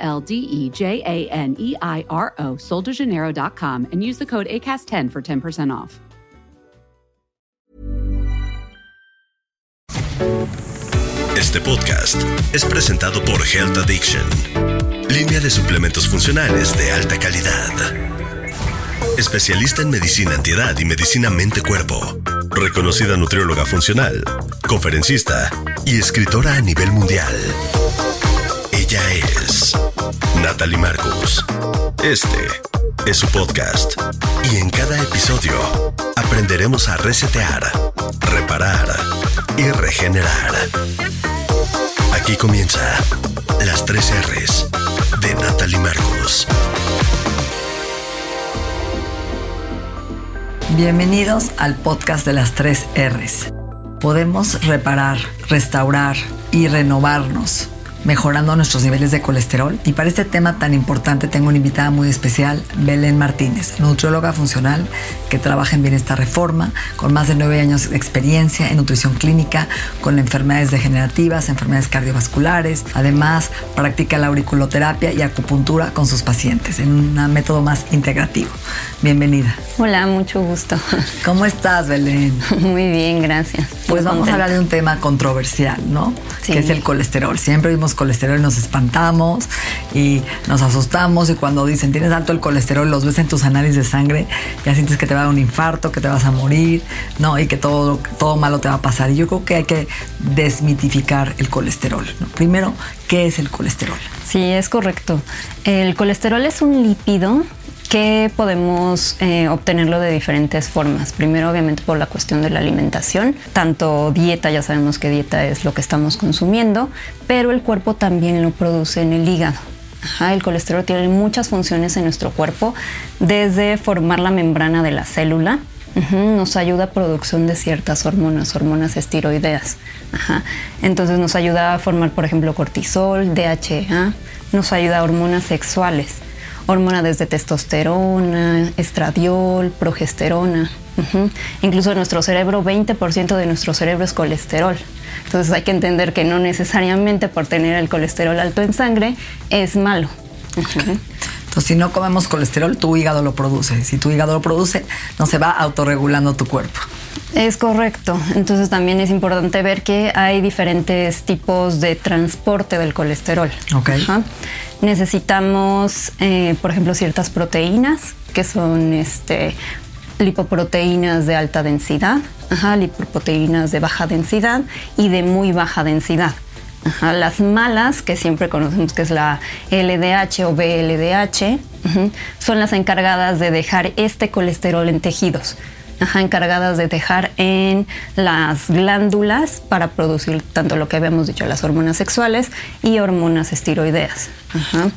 L D E J A N E I R O, soldejaneiro.com, and use the code ACAST10 for 10% off. Este podcast es presentado por Health Addiction, línea de suplementos funcionales de alta calidad. Especialista en medicina antiedad y medicina mente-cuerpo. Reconocida nutrióloga funcional, conferencista y escritora a nivel mundial. Ella es Natalie Marcus. Este es su podcast y en cada episodio aprenderemos a resetear, reparar y regenerar. Aquí comienza las tres R's de Natalie Marcus. Bienvenidos al podcast de las tres R's. Podemos reparar, restaurar y renovarnos mejorando nuestros niveles de colesterol. Y para este tema tan importante tengo una invitada muy especial, Belén Martínez, nutrióloga funcional que trabaja en Bienestar Reforma, con más de nueve años de experiencia en nutrición clínica, con enfermedades degenerativas, enfermedades cardiovasculares. Además, practica la auriculoterapia y acupuntura con sus pacientes en un método más integrativo. Bienvenida. Hola, mucho gusto. ¿Cómo estás, Belén? Muy bien, gracias. Pues vamos a hablar de un tema controversial, ¿no? Sí. Que es el colesterol. Siempre vimos colesterol y nos espantamos y nos asustamos y cuando dicen tienes alto el colesterol, los ves en tus análisis de sangre, ya sientes que te va a dar un infarto, que te vas a morir, ¿no? Y que todo, todo malo te va a pasar. Y yo creo que hay que desmitificar el colesterol. Primero, ¿qué es el colesterol? Sí, es correcto. El colesterol es un lípido que podemos eh, obtenerlo de diferentes formas. Primero, obviamente, por la cuestión de la alimentación. Tanto dieta, ya sabemos que dieta es lo que estamos consumiendo, pero el cuerpo también lo produce en el hígado. El colesterol tiene muchas funciones en nuestro cuerpo, desde formar la membrana de la célula, nos ayuda a producción de ciertas hormonas, hormonas estiroideas. Ajá. Entonces nos ayuda a formar, por ejemplo, cortisol, DHA, nos ayuda a hormonas sexuales, hormonas desde testosterona, estradiol, progesterona. Ujú. Incluso en nuestro cerebro, 20% de nuestro cerebro es colesterol. Entonces hay que entender que no necesariamente por tener el colesterol alto en sangre es malo. Entonces, si no comemos colesterol, tu hígado lo produce. Si tu hígado lo produce, no se va autorregulando tu cuerpo. Es correcto. Entonces también es importante ver que hay diferentes tipos de transporte del colesterol. Ok. Necesitamos, eh, por ejemplo, ciertas proteínas que son este, lipoproteínas de alta densidad, ajá, lipoproteínas de baja densidad y de muy baja densidad. Ajá, las malas, que siempre conocemos que es la LDH o BLDH, son las encargadas de dejar este colesterol en tejidos. Ajá, encargadas de dejar en las glándulas para producir tanto lo que habíamos dicho, las hormonas sexuales y hormonas estiroideas. Ajá.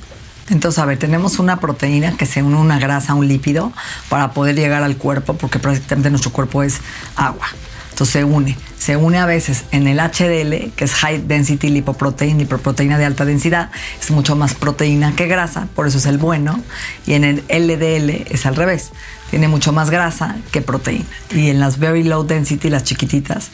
Entonces, a ver, tenemos una proteína que se une a una grasa, un lípido, para poder llegar al cuerpo, porque prácticamente nuestro cuerpo es agua. Entonces se une. Se une a veces en el HDL, que es High Density Lipoprotein, lipoproteína de alta densidad, es mucho más proteína que grasa, por eso es el bueno. Y en el LDL es al revés, tiene mucho más grasa que proteína. Y en las Very Low Density, las chiquititas,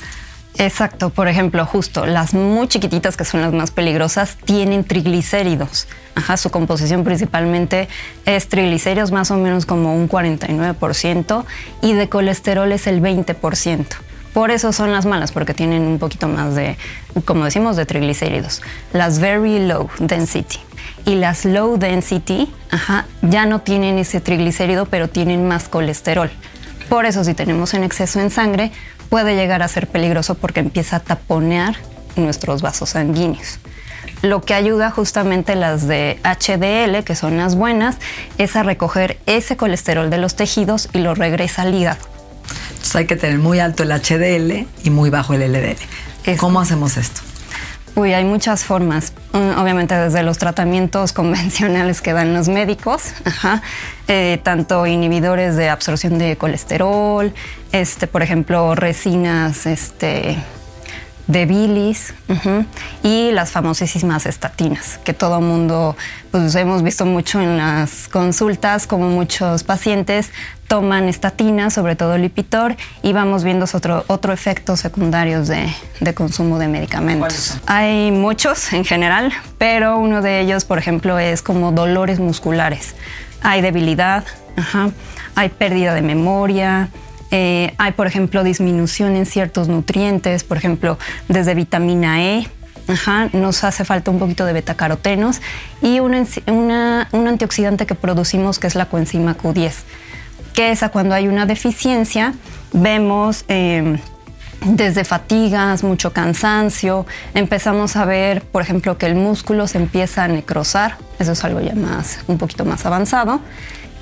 Exacto, por ejemplo, justo las muy chiquititas que son las más peligrosas tienen triglicéridos. Ajá, su composición principalmente es triglicéridos más o menos como un 49% y de colesterol es el 20%. Por eso son las malas, porque tienen un poquito más de, como decimos, de triglicéridos. Las very low density. Y las low density, ajá, ya no tienen ese triglicérido, pero tienen más colesterol. Por eso, si tenemos en exceso en sangre, puede llegar a ser peligroso porque empieza a taponear nuestros vasos sanguíneos. Lo que ayuda justamente las de HDL, que son las buenas, es a recoger ese colesterol de los tejidos y lo regresa al hígado. Entonces hay que tener muy alto el HDL y muy bajo el LDL. Eso. ¿Cómo hacemos esto? Uy, hay muchas formas. Mm, obviamente desde los tratamientos convencionales que dan los médicos, eh, tanto inhibidores de absorción de colesterol, este, por ejemplo, resinas, este, de bilis y las famosísimas estatinas, que todo mundo, pues hemos visto mucho en las consultas, como muchos pacientes toman estatinas, sobre todo Lipitor, y vamos viendo otro, otro efectos secundarios de, consumo de medicamentos. Hay muchos en general, pero uno de ellos, por ejemplo, es como dolores musculares. Hay debilidad, hay pérdida de memoria, eh, hay, por ejemplo, disminución en ciertos nutrientes, por ejemplo, desde vitamina E. nos hace falta un poquito de betacarotenos y un antioxidante que producimos que es la coenzima Q10, que esa cuando hay una deficiencia vemos em, desde fatigas, mucho cansancio, empezamos a ver, por ejemplo, que el músculo se empieza a necrosar, eso es algo ya más, un poquito más avanzado.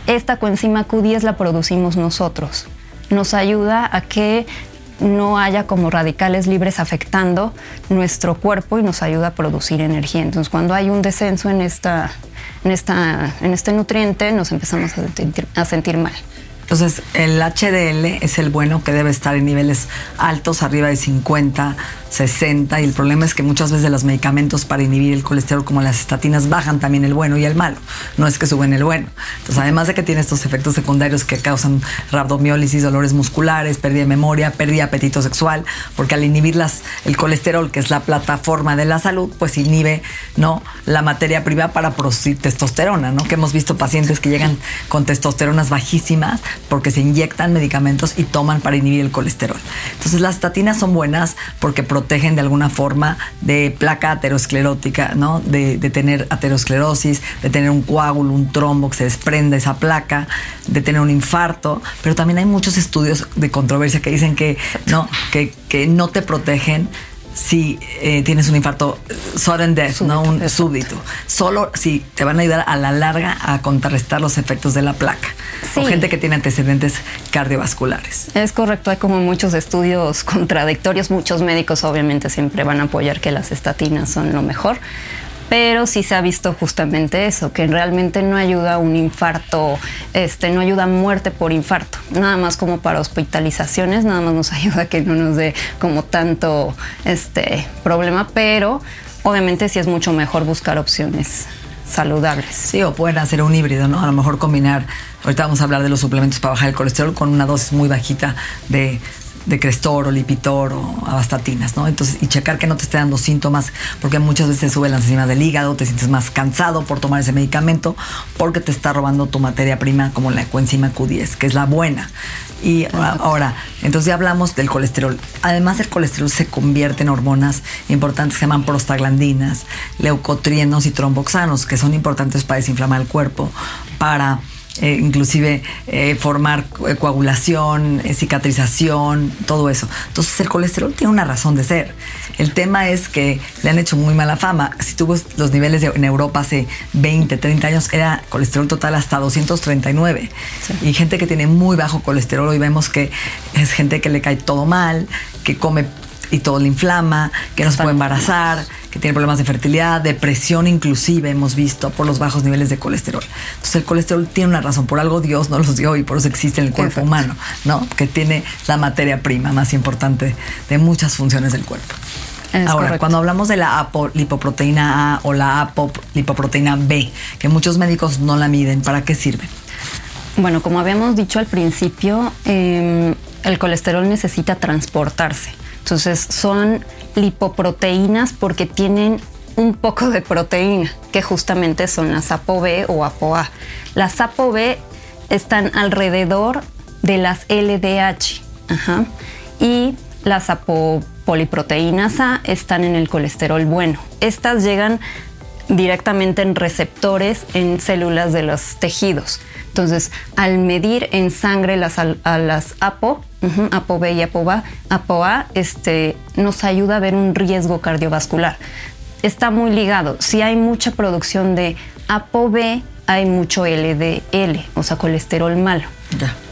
Esta coenzima Q10 la producimos nosotros nos ayuda a que no haya como radicales libres afectando nuestro cuerpo y nos ayuda a producir energía. Entonces, cuando hay un descenso en, esta, en, esta, en este nutriente, nos empezamos a sentir mal. Entonces, el HDL es el bueno que debe estar en niveles altos, arriba de 50, 60, y el problema es que muchas veces los medicamentos para inhibir el colesterol, como las estatinas, bajan también el bueno y el malo. No es que suben el bueno. Entonces, además de que tiene estos efectos secundarios que causan rabdomiólisis, dolores musculares, pérdida de memoria, pérdida de apetito sexual, porque al inhibir las, el colesterol, que es la plataforma de la salud, pues inhibe ¿no? la materia prima para producir testosterona, ¿no? Que hemos visto pacientes que llegan con testosteronas bajísimas porque se inyectan medicamentos y toman para inhibir el colesterol. Entonces las estatinas son buenas porque protegen de alguna forma de placa aterosclerótica, ¿no? De, tener aterosclerosis, de tener un coágulo, un trombo que se desprenda esa placa, de tener un infarto, pero también hay muchos estudios de controversia que dicen que no, que, que no te protegen si eh, tienes un infarto sudden death, no un súbito. Solo si te van a ayudar a la larga a contrarrestar los efectos de la placa. O gente que tiene antecedentes cardiovasculares. Es correcto, hay como muchos estudios contradictorios. Muchos médicos obviamente siempre van a apoyar que las estatinas son lo mejor pero sí se ha visto justamente eso, que realmente no ayuda un infarto, este, no ayuda muerte por infarto, nada más como para hospitalizaciones, nada más nos ayuda a que no nos dé como tanto este problema, pero obviamente sí es mucho mejor buscar opciones saludables. Sí, o pueden hacer un híbrido, ¿no? A lo mejor combinar, ahorita vamos a hablar de los suplementos para bajar el colesterol con una dosis muy bajita de de Crestor o Lipitor o abastatinas, ¿no? Entonces, y checar que no te esté dando síntomas, porque muchas veces sube las enzimas del hígado, te sientes más cansado por tomar ese medicamento, porque te está robando tu materia prima como la coenzima Q10, que es la buena. Y ahora, entonces ya hablamos del colesterol. Además, el colesterol se convierte en hormonas importantes que se llaman prostaglandinas, leucotrienos y tromboxanos, que son importantes para desinflamar el cuerpo, para eh, inclusive eh, formar coagulación, eh, cicatrización, todo eso. Entonces el colesterol tiene una razón de ser. El tema es que le han hecho muy mala fama. Si tuvo los niveles en Europa hace 20, 30 años, era colesterol total hasta 239. Y gente que tiene muy bajo colesterol, hoy vemos que es gente que le cae todo mal, que come y todo le inflama, que no se puede embarazar, que tiene problemas de fertilidad, depresión inclusive hemos visto por los bajos niveles de colesterol. Entonces el colesterol tiene una razón, por algo Dios no los dio y por eso existe en el cuerpo humano, ¿no? Que tiene la materia prima más importante de muchas funciones del cuerpo. Ahora, cuando hablamos de la apolipoproteína A o la apolipoproteína B, que muchos médicos no la miden, ¿para qué sirven? Bueno, como habíamos dicho al principio, em, el colesterol necesita transportarse. Entonces son lipoproteínas porque tienen un poco de proteína, que justamente son las ApoB o ApoA. Las ApoB están alrededor de las LDH y las apopoliproteínas A están en el colesterol bueno. Estas llegan directamente en receptores en células de los tejidos. Entonces, al medir en sangre las, a las APO, ApoB y ApoA, ApoA este, nos ayuda a ver un riesgo cardiovascular. Está muy ligado. Si hay mucha producción de ApoB, hay mucho LDL, o sea, colesterol malo.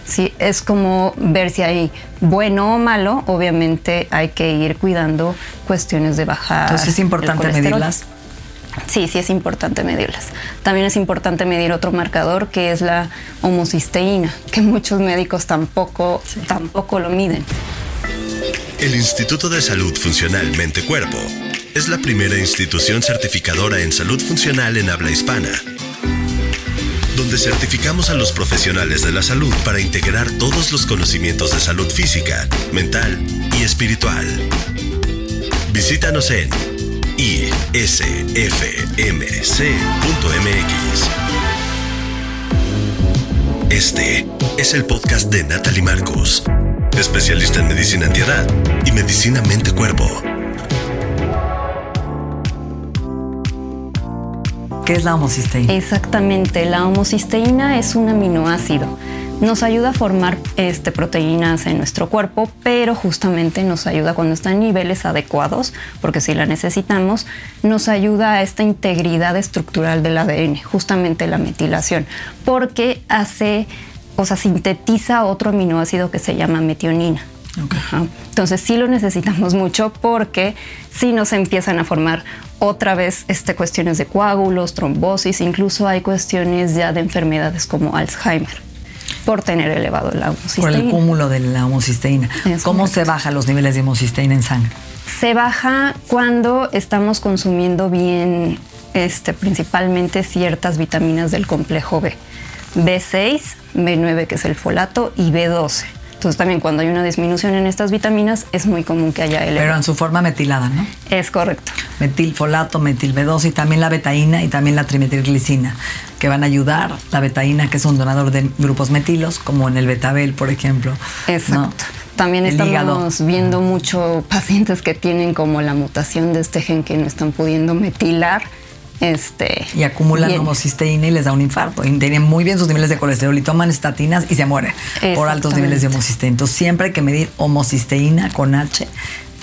Sí, es como ver si hay bueno o malo. Obviamente hay que ir cuidando cuestiones de bajar. Entonces es importante medirlas. Sí, sí es importante medirlas. También es importante medir otro marcador que es la homocisteína, que muchos médicos tampoco, tampoco lo miden. El Instituto de Salud Funcional Mente Cuerpo es la primera institución certificadora en salud funcional en habla hispana, donde certificamos a los profesionales de la salud para integrar todos los conocimientos de salud física, mental y espiritual. Visítanos en isfmc.mx. Este es el podcast de Natalie Marcos, especialista en medicina antiedad y medicina mente-cuerpo. ¿Qué es la homocisteína? Exactamente, la homocisteína es un aminoácido nos ayuda a formar este, proteínas en nuestro cuerpo, pero justamente nos ayuda cuando está en niveles adecuados, porque si la necesitamos, nos ayuda a esta integridad estructural del ADN, justamente la metilación, porque hace, o sea, sintetiza otro aminoácido que se llama metionina. Entonces sí lo necesitamos mucho porque si nos empiezan a formar otra vez este, cuestiones de coágulos, trombosis, incluso hay cuestiones ya de enfermedades como Alzheimer por tener elevado la homocisteína. Por el cúmulo de la homocisteína. ¿Cómo se baja los niveles de homocisteína en sangre? Se baja cuando estamos consumiendo bien, este, principalmente ciertas vitaminas del complejo B. B6, B9 que es el folato y B12. Entonces también cuando hay una disminución en estas vitaminas es muy común que haya elevado. Pero en su forma metilada, ¿no? Es correcto. Metilfolato, metil B2 y también la betaína y también la trimetilglicina, que van a ayudar. La betaína, que es un donador de grupos metilos, como en el betabel, por ejemplo. Exacto. También estamos viendo mucho pacientes que tienen como la mutación de este gen que no están pudiendo metilar este, y acumulan homocisteína y les da un infarto. Y tienen muy bien sus niveles de colesterol y toman estatinas y se mueren por altos niveles de homocisteína. Entonces siempre hay que medir homocisteína con H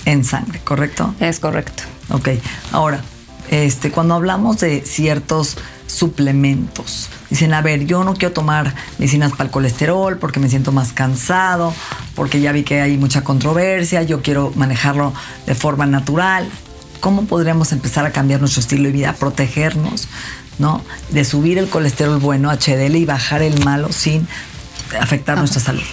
en sangre, ¿correcto? Es correcto. Ok, ahora, este, cuando hablamos de ciertos suplementos, dicen, a ver, yo no quiero tomar medicinas para el colesterol porque me siento más cansado, porque ya vi que hay mucha controversia, yo quiero manejarlo de forma natural. ¿Cómo podríamos empezar a cambiar nuestro estilo de vida, protegernos, ¿no? De subir el colesterol bueno, HDL, y bajar el malo sin afectar nuestra salud.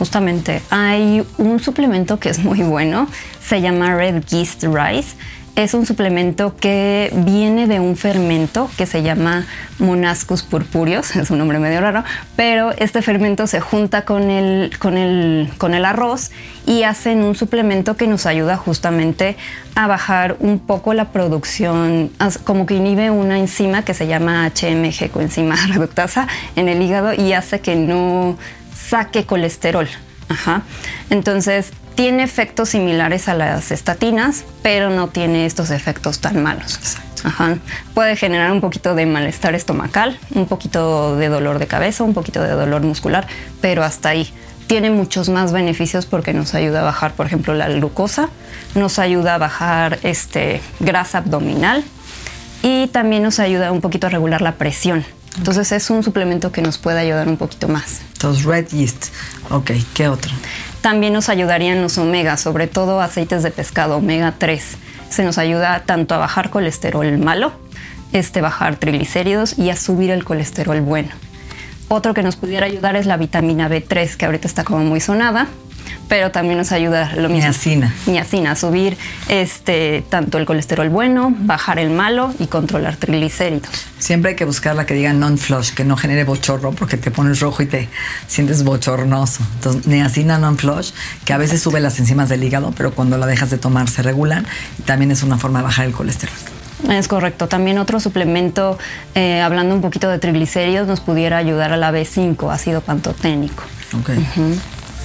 Justamente, hay un suplemento que es muy bueno, se llama Red Yeast Rice es un suplemento que viene de un fermento que se llama Monascus purpureus, es un nombre medio raro, pero este fermento se junta con el, con el, con el arroz y hacen un suplemento que nos ayuda justamente a bajar un poco la producción, como que inhibe una enzima que se llama HMG, coenzima reductasa, en el hígado y hace que no saque colesterol. Ajá. Entonces, tiene efectos similares a las estatinas, pero no tiene estos efectos tan malos. Puede generar un poquito de malestar estomacal, un poquito de dolor de cabeza, un poquito de dolor muscular, pero hasta ahí. Tiene muchos más beneficios porque nos ayuda a bajar, por ejemplo, la glucosa, nos ayuda a bajar este, grasa abdominal y también nos ayuda un poquito a regular la presión. Entonces es un suplemento que nos puede ayudar un poquito más. Entonces, red yeast. Ok, ¿qué otro? También nos ayudarían los omegas, sobre todo aceites de pescado, omega 3. Se nos ayuda tanto a bajar colesterol malo, este, bajar triglicéridos y a subir el colesterol bueno. Otro que nos pudiera ayudar es la vitamina B3, que ahorita está como muy sonada pero también nos ayuda lo mismo. Niacina. Niacina, a subir este, tanto el colesterol bueno, bajar el malo y controlar triglicéridos. Siempre hay que buscar la que diga non-flush, que no genere bochorno porque te pones rojo y te sientes bochornoso. Entonces, niacina non-flush, que a veces sube las enzimas del hígado, pero cuando la dejas de tomar se regulan y también es una forma de bajar el colesterol. Es correcto. También otro suplemento, eh, hablando un poquito de triglicéridos, nos pudiera ayudar a la B5, ácido pantoténico. Ok.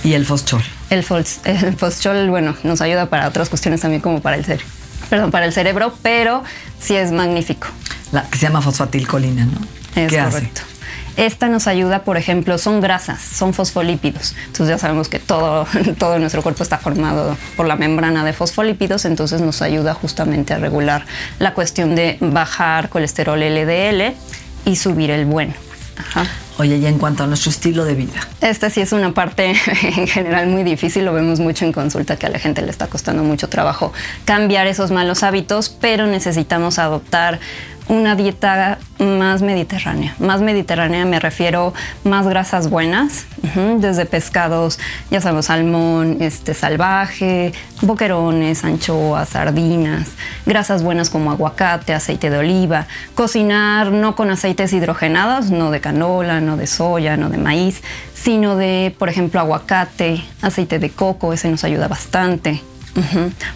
¿Y el foschol? El, foschol, bueno, nos ayuda para otras cuestiones también como para el cerebro. Perdón, para el cerebro, pero sí es magnífico. La que se llama fosfatilcolina, ¿no? Es correcto. Esta nos ayuda, por ejemplo, son grasas, son fosfolípidos. Entonces ya sabemos que todo, todo nuestro cuerpo está formado por la membrana de fosfolípidos, entonces nos ayuda justamente a regular la cuestión de bajar colesterol LDL y subir el bueno. Ajá. Oye, y en cuanto a nuestro estilo de vida. Esta sí es una parte en general muy difícil, lo vemos mucho en consulta que a la gente le está costando mucho trabajo cambiar esos malos hábitos, pero necesitamos adoptar una dieta más mediterránea. Más mediterránea me refiero más grasas buenas, desde pescados, ya sabemos, salmón este, salvaje, boquerones, anchoas, sardinas, grasas buenas como aguacate, aceite de oliva, cocinar no con aceites hidrogenados, no de canola, no de soya, no de maíz, sino de, por ejemplo, aguacate, aceite de coco, ese nos ayuda bastante.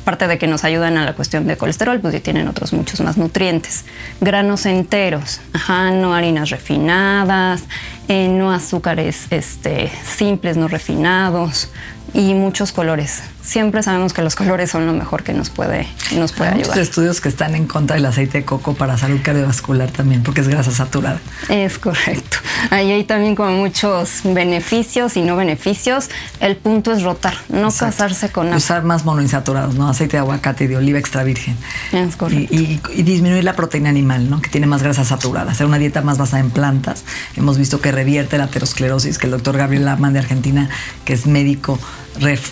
Aparte de que nos ayudan a la cuestión de colesterol, pues ya tienen otros muchos más nutrientes. Granos enteros, no harinas refinadas, eh, no azúcares este, simples, no refinados y muchos colores siempre sabemos que los colores son lo mejor que nos puede, nos puede Hay ayudar. Muchos estudios que están en contra del aceite de coco para salud cardiovascular también, porque es grasa saturada. Es correcto. Ahí hay también como muchos beneficios y no beneficios. El punto es rotar, no casarse con nada. Usar más monoinsaturados, ¿no? Aceite de aguacate y de oliva extra virgen. Es correcto. Y, y, disminuir la proteína animal, ¿no? Que tiene más grasa saturada. Hacer una dieta más basada en plantas. Hemos visto que revierte la aterosclerosis, que el doctor Gabriel Laman de Argentina, que es médico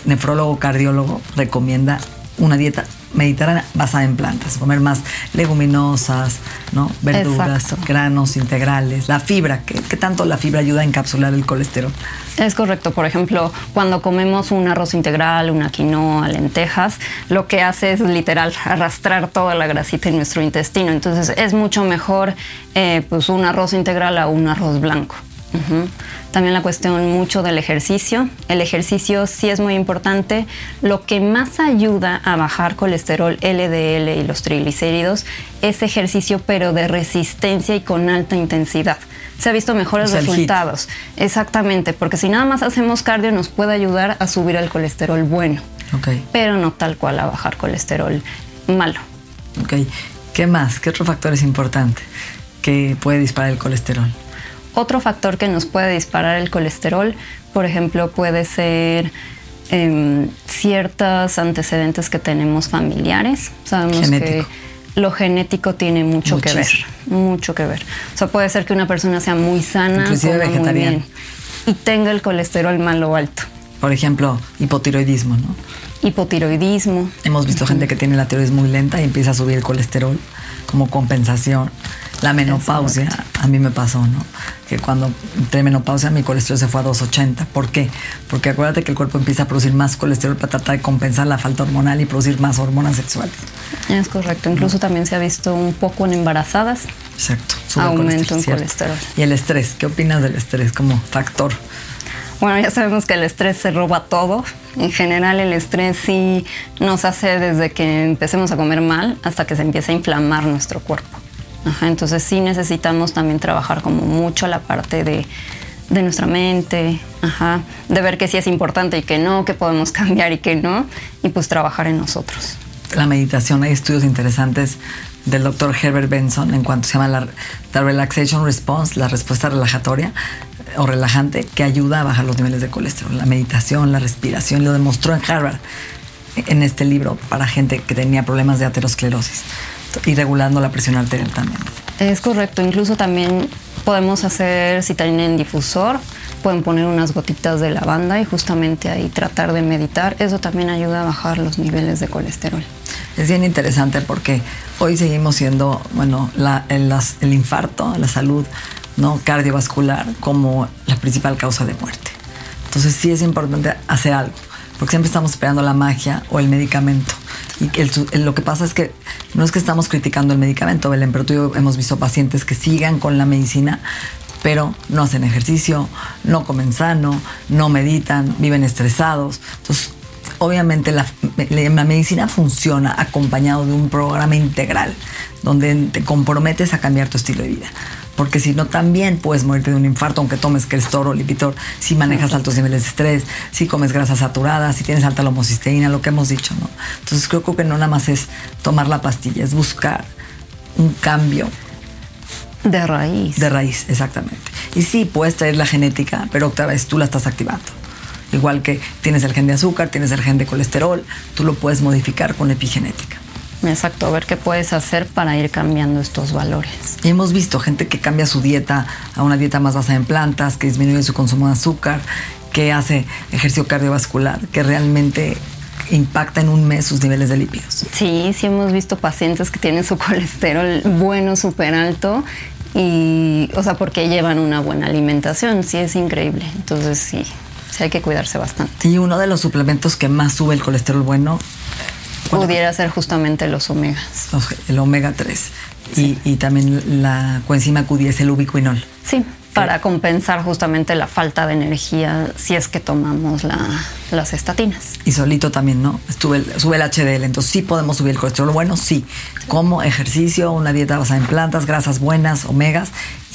nefrólogo cardiólogo recomienda una dieta mediterránea basada en plantas, comer más leguminosas, ¿no? verduras, granos integrales, la fibra, ¿qué, tanto la fibra ayuda a encapsular el colesterol? Es correcto, por ejemplo, cuando comemos un arroz integral, una quinoa, lentejas, lo que hace es literal arrastrar toda la grasita en nuestro intestino, entonces es mucho mejor eh, pues un arroz integral a un arroz blanco. También la cuestión mucho del ejercicio. El ejercicio sí es muy importante. Lo que más ayuda a bajar colesterol LDL y los triglicéridos es ejercicio, pero de resistencia y con alta intensidad. Se ha visto mejores resultados. Exactamente, porque si nada más hacemos cardio nos puede ayudar a subir el colesterol bueno. Pero no tal cual a bajar colesterol malo. Ok. ¿Qué más? ¿Qué otro factor es importante que puede disparar el colesterol? Otro factor que nos puede disparar el colesterol, por ejemplo, puede ser em, ciertos antecedentes que tenemos familiares. Sabemos que lo genético tiene mucho que ver, mucho que ver. O sea, puede ser que una persona sea muy sana, Inclusive muy bien, y tenga el colesterol malo o alto. Por ejemplo, hipotiroidismo, ¿no? Hipotiroidismo. Hemos visto gente que tiene la tiroides muy lenta y empieza a subir el colesterol como compensación. La menopausia, a mí me pasó, ¿no? Que cuando entré en menopausia mi colesterol se fue a 280. ¿Por qué? Porque acuérdate que el cuerpo empieza a producir más colesterol para tratar de compensar la falta hormonal y producir más hormonas sexuales. Es correcto. Incluso también se ha visto un poco en embarazadas. Exacto. Aumento en colesterol. Y el estrés, ¿qué opinas del estrés como factor? Bueno, ya sabemos que el estrés se roba todo. En general el estrés sí nos hace desde que empecemos a comer mal hasta que se empieza a inflamar nuestro cuerpo entonces sí necesitamos también trabajar como mucho la parte de, nuestra mente, de ver que sí es importante y que no, que podemos cambiar y que no, y pues trabajar en nosotros. La meditación, hay estudios interesantes del doctor Herbert Benson en cuanto se llama la, la, relaxation response, la respuesta relajatoria o relajante que ayuda a bajar los niveles de colesterol. La meditación, la respiración, lo demostró en Harvard en este libro para gente que tenía problemas de aterosclerosis y regulando la presión arterial también. Es correcto, incluso también podemos hacer, si tienen difusor, pueden poner unas gotitas de lavanda y justamente ahí tratar de meditar. Eso también ayuda a bajar los niveles de colesterol. Es bien interesante porque hoy seguimos siendo, bueno, el, el, infarto, la salud no cardiovascular como la principal causa de muerte. Entonces sí es importante hacer algo, porque siempre estamos esperando la magia o el medicamento. Y lo que pasa es que no es que estamos criticando el medicamento, Belén, pero tú y yo hemos visto pacientes que sigan con la medicina, pero no hacen ejercicio, no comen sano, no meditan, viven estresados. Entonces, obviamente la, la, medicina funciona acompañado de un programa integral donde te comprometes a cambiar tu estilo de vida porque si no también puedes morirte de un infarto aunque tomes Crestor o Lipitor, si manejas altos niveles de estrés, si comes grasas saturadas, si tienes alta homocisteína, lo que hemos dicho, ¿no? Entonces creo, que no nada más es tomar la pastilla, es buscar un cambio. De raíz. De raíz, exactamente. Y sí, puedes traer la genética, pero otra vez tú la estás activando. Igual que tienes el gen de azúcar, tienes el gen de colesterol, tú lo puedes modificar con epigenética. Exacto, a ver qué puedes hacer para ir cambiando estos valores. Y hemos visto gente que cambia su dieta a una dieta más basada en plantas, que disminuye su consumo de azúcar, que hace ejercicio cardiovascular, que realmente impacta en un mes sus niveles de lípidos. Sí, sí hemos visto pacientes que tienen su colesterol bueno, súper alto y, o sea, porque llevan una buena alimentación, sí es increíble. Entonces sí, sí hay que cuidarse bastante. Y uno de los suplementos que más sube el colesterol bueno pudiera ser justamente los omegas. El omega 3 y, y, también la coenzima Q10, el ubiquinol. Sí, para compensar justamente la falta de energía si es que tomamos la, las estatinas. Y solito también, ¿no? Sube el, sube el HDL, entonces sí podemos subir el colesterol bueno, sí. Como ejercicio, una dieta basada en plantas, grasas buenas, omegas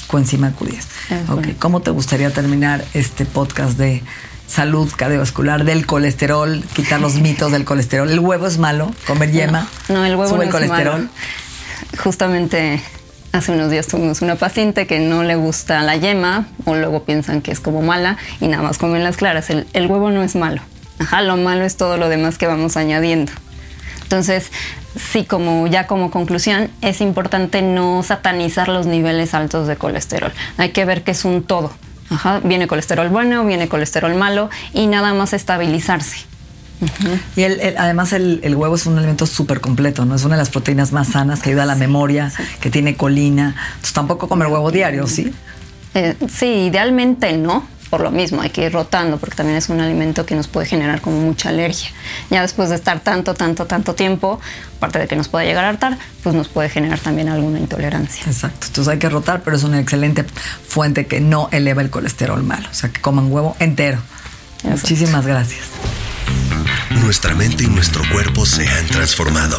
coenzima Q10. Okay. ¿Cómo te gustaría terminar este podcast de salud cardiovascular del colesterol, quitar los mitos del colesterol? ¿El huevo es malo? ¿Comer yema? No, no el huevo sube no el colesterol. Es malo. Justamente Hace unos días tuvimos una paciente que no le gusta la yema o luego piensan que es como mala y nada más comen las claras. El, el, huevo no es malo. Ajá, lo malo es todo lo demás que vamos añadiendo. Entonces, sí, como ya como conclusión, es importante no satanizar los niveles altos de colesterol. Hay que ver que es un todo. Ajá, viene colesterol bueno, viene colesterol malo y nada más estabilizarse. Uh -huh. Y el, el, además el, el, huevo es un alimento súper completo, ¿no? Es una de las proteínas más sanas que ayuda a la memoria, sí. que tiene colina. Entonces tampoco comer huevo diario, ¿sí? Eh, sí, idealmente no, por lo mismo, hay que ir rotando porque también es un alimento que nos puede generar como mucha alergia. Ya después de estar tanto, tanto, tanto tiempo, aparte de que nos puede llegar a hartar, pues nos puede generar también alguna intolerancia. Exacto, entonces hay que rotar, pero es una excelente fuente que no eleva el colesterol malo, o sea, que coman huevo entero. Exacto. Muchísimas gracias. Nuestra mente y nuestro cuerpo se han transformado.